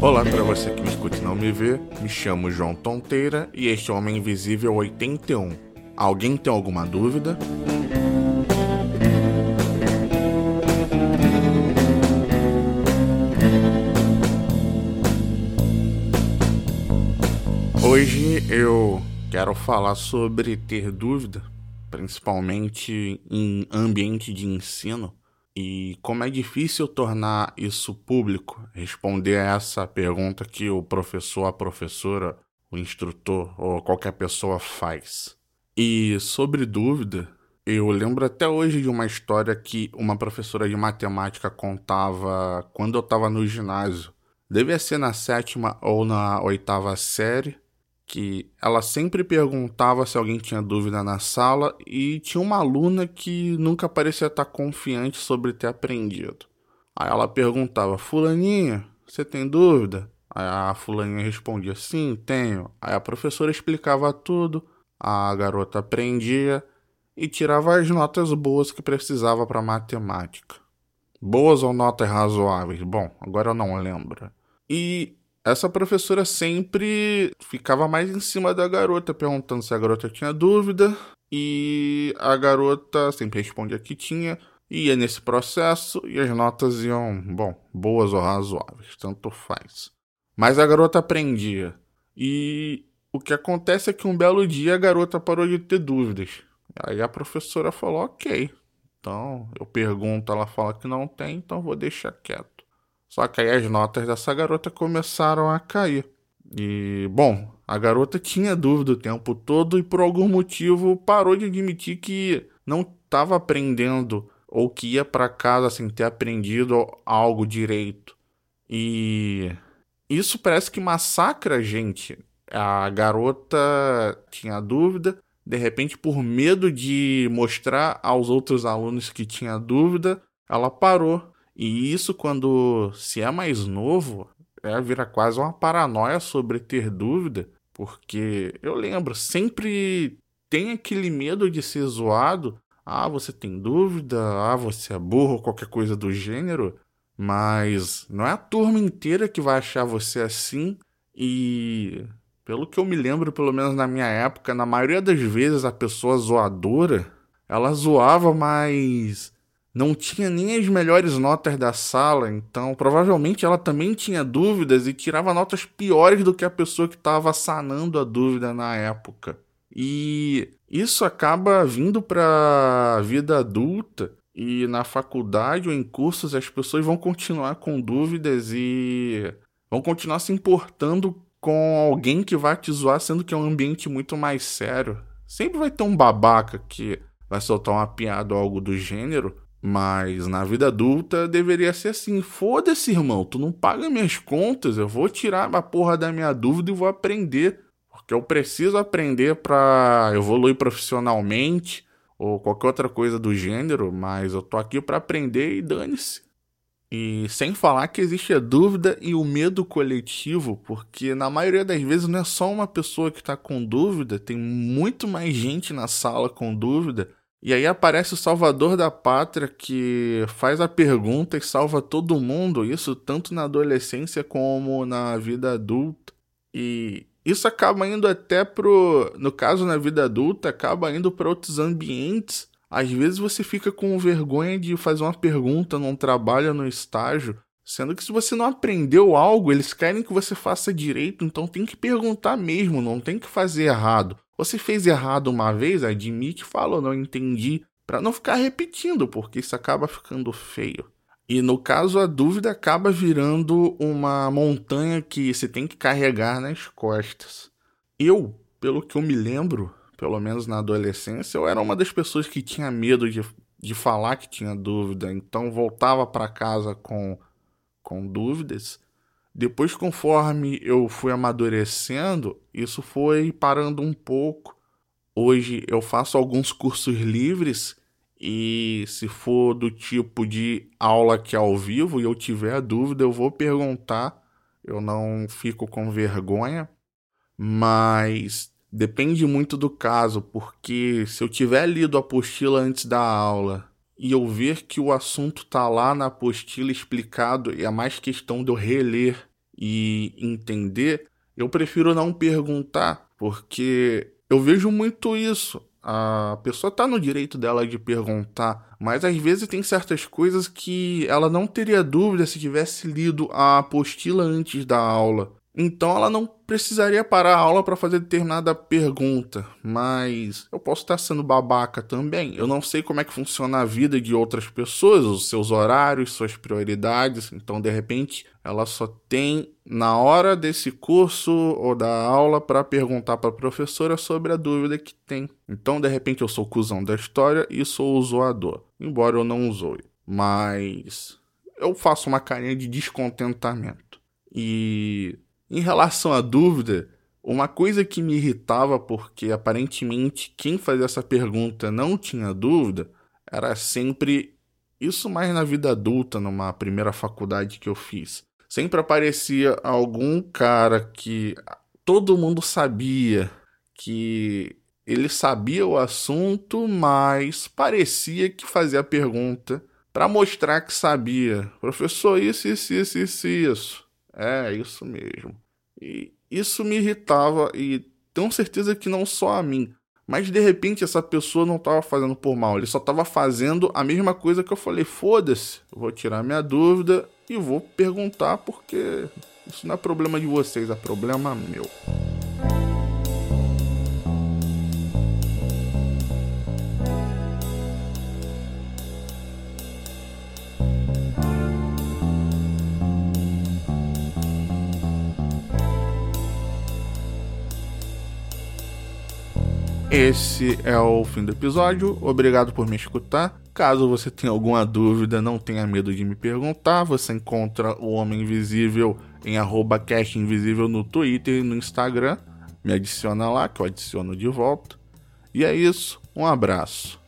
Olá para você que me escuta e não me vê, me chamo João Tonteira e este é o Homem Invisível 81. Alguém tem alguma dúvida? Hoje eu quero falar sobre ter dúvida, principalmente em ambiente de ensino, e como é difícil tornar isso público, responder a essa pergunta que o professor, a professora, o instrutor ou qualquer pessoa faz. E sobre dúvida, eu lembro até hoje de uma história que uma professora de matemática contava quando eu estava no ginásio. Devia ser na sétima ou na oitava série que ela sempre perguntava se alguém tinha dúvida na sala e tinha uma aluna que nunca parecia estar confiante sobre ter aprendido. Aí ela perguntava: Fulaninha, você tem dúvida? Aí a fulaninha respondia: Sim, tenho. Aí a professora explicava tudo, a garota aprendia e tirava as notas boas que precisava para matemática. Boas ou notas razoáveis? Bom, agora eu não lembro. E essa professora sempre ficava mais em cima da garota, perguntando se a garota tinha dúvida, e a garota sempre respondia que tinha, ia nesse processo e as notas iam, bom, boas ou razoáveis, tanto faz. Mas a garota aprendia. E o que acontece é que um belo dia a garota parou de ter dúvidas. Aí a professora falou: ok. Então eu pergunto, ela fala que não tem, então vou deixar quieto. Só que aí as notas dessa garota começaram a cair. E, bom, a garota tinha dúvida o tempo todo e por algum motivo parou de admitir que não estava aprendendo ou que ia para casa sem ter aprendido algo direito. E isso parece que massacra a gente. A garota tinha dúvida, de repente, por medo de mostrar aos outros alunos que tinha dúvida, ela parou e isso, quando se é mais novo, é, vira quase uma paranoia sobre ter dúvida, porque eu lembro, sempre tem aquele medo de ser zoado. Ah, você tem dúvida? Ah, você é burro, qualquer coisa do gênero. Mas não é a turma inteira que vai achar você assim. E pelo que eu me lembro, pelo menos na minha época, na maioria das vezes a pessoa zoadora, ela zoava, mas não tinha nem as melhores notas da sala, então provavelmente ela também tinha dúvidas e tirava notas piores do que a pessoa que estava sanando a dúvida na época. E isso acaba vindo para a vida adulta e na faculdade ou em cursos as pessoas vão continuar com dúvidas e vão continuar se importando com alguém que vai te zoar, sendo que é um ambiente muito mais sério. Sempre vai ter um babaca que vai soltar uma piada ou algo do gênero, mas na vida adulta deveria ser assim: foda-se, irmão, tu não paga minhas contas, eu vou tirar a porra da minha dúvida e vou aprender. Porque eu preciso aprender para evoluir profissionalmente ou qualquer outra coisa do gênero, mas eu tô aqui para aprender e dane-se. E sem falar que existe a dúvida e o medo coletivo, porque na maioria das vezes não é só uma pessoa que está com dúvida, tem muito mais gente na sala com dúvida e aí aparece o salvador da pátria que faz a pergunta e salva todo mundo, isso tanto na adolescência como na vida adulta. E isso acaba indo até pro, no caso na vida adulta, acaba indo para outros ambientes. Às vezes você fica com vergonha de fazer uma pergunta num trabalho, no estágio, sendo que se você não aprendeu algo, eles querem que você faça direito, então tem que perguntar mesmo, não tem que fazer errado. Você fez errado uma vez, admite, fala, não entendi, para não ficar repetindo, porque isso acaba ficando feio. E no caso, a dúvida acaba virando uma montanha que você tem que carregar nas costas. Eu, pelo que eu me lembro, pelo menos na adolescência, eu era uma das pessoas que tinha medo de, de falar que tinha dúvida, então voltava para casa com, com dúvidas depois, conforme eu fui amadurecendo, isso foi parando um pouco. Hoje eu faço alguns cursos livres e se for do tipo de aula que é ao vivo e eu tiver dúvida, eu vou perguntar. Eu não fico com vergonha, mas depende muito do caso, porque se eu tiver lido a apostila antes da aula e eu ver que o assunto tá lá na apostila explicado é mais questão de eu reler e entender, eu prefiro não perguntar, porque eu vejo muito isso. A pessoa está no direito dela de perguntar, mas às vezes tem certas coisas que ela não teria dúvida se tivesse lido a apostila antes da aula. Então ela não precisaria parar a aula para fazer determinada pergunta, mas eu posso estar sendo babaca também. Eu não sei como é que funciona a vida de outras pessoas, os seus horários, suas prioridades. Então, de repente, ela só tem na hora desse curso ou da aula para perguntar para a professora sobre a dúvida que tem. Então, de repente, eu sou o cuzão da história e sou o zoador, embora eu não zoe. Mas eu faço uma carinha de descontentamento. E em relação à dúvida, uma coisa que me irritava, porque aparentemente quem fazia essa pergunta não tinha dúvida, era sempre isso mais na vida adulta, numa primeira faculdade que eu fiz. Sempre aparecia algum cara que todo mundo sabia que ele sabia o assunto, mas parecia que fazia a pergunta para mostrar que sabia. Professor, isso, isso, isso, isso, isso. É, isso mesmo. E isso me irritava e tenho certeza que não só a mim. Mas de repente essa pessoa não estava fazendo por mal, ele só estava fazendo a mesma coisa que eu falei: foda-se, vou tirar minha dúvida e vou perguntar porque isso não é problema de vocês, é problema meu. Esse é o fim do episódio. Obrigado por me escutar. Caso você tenha alguma dúvida, não tenha medo de me perguntar. Você encontra o Homem Invisível em arroba Invisível no Twitter e no Instagram. Me adiciona lá que eu adiciono de volta. E é isso. Um abraço.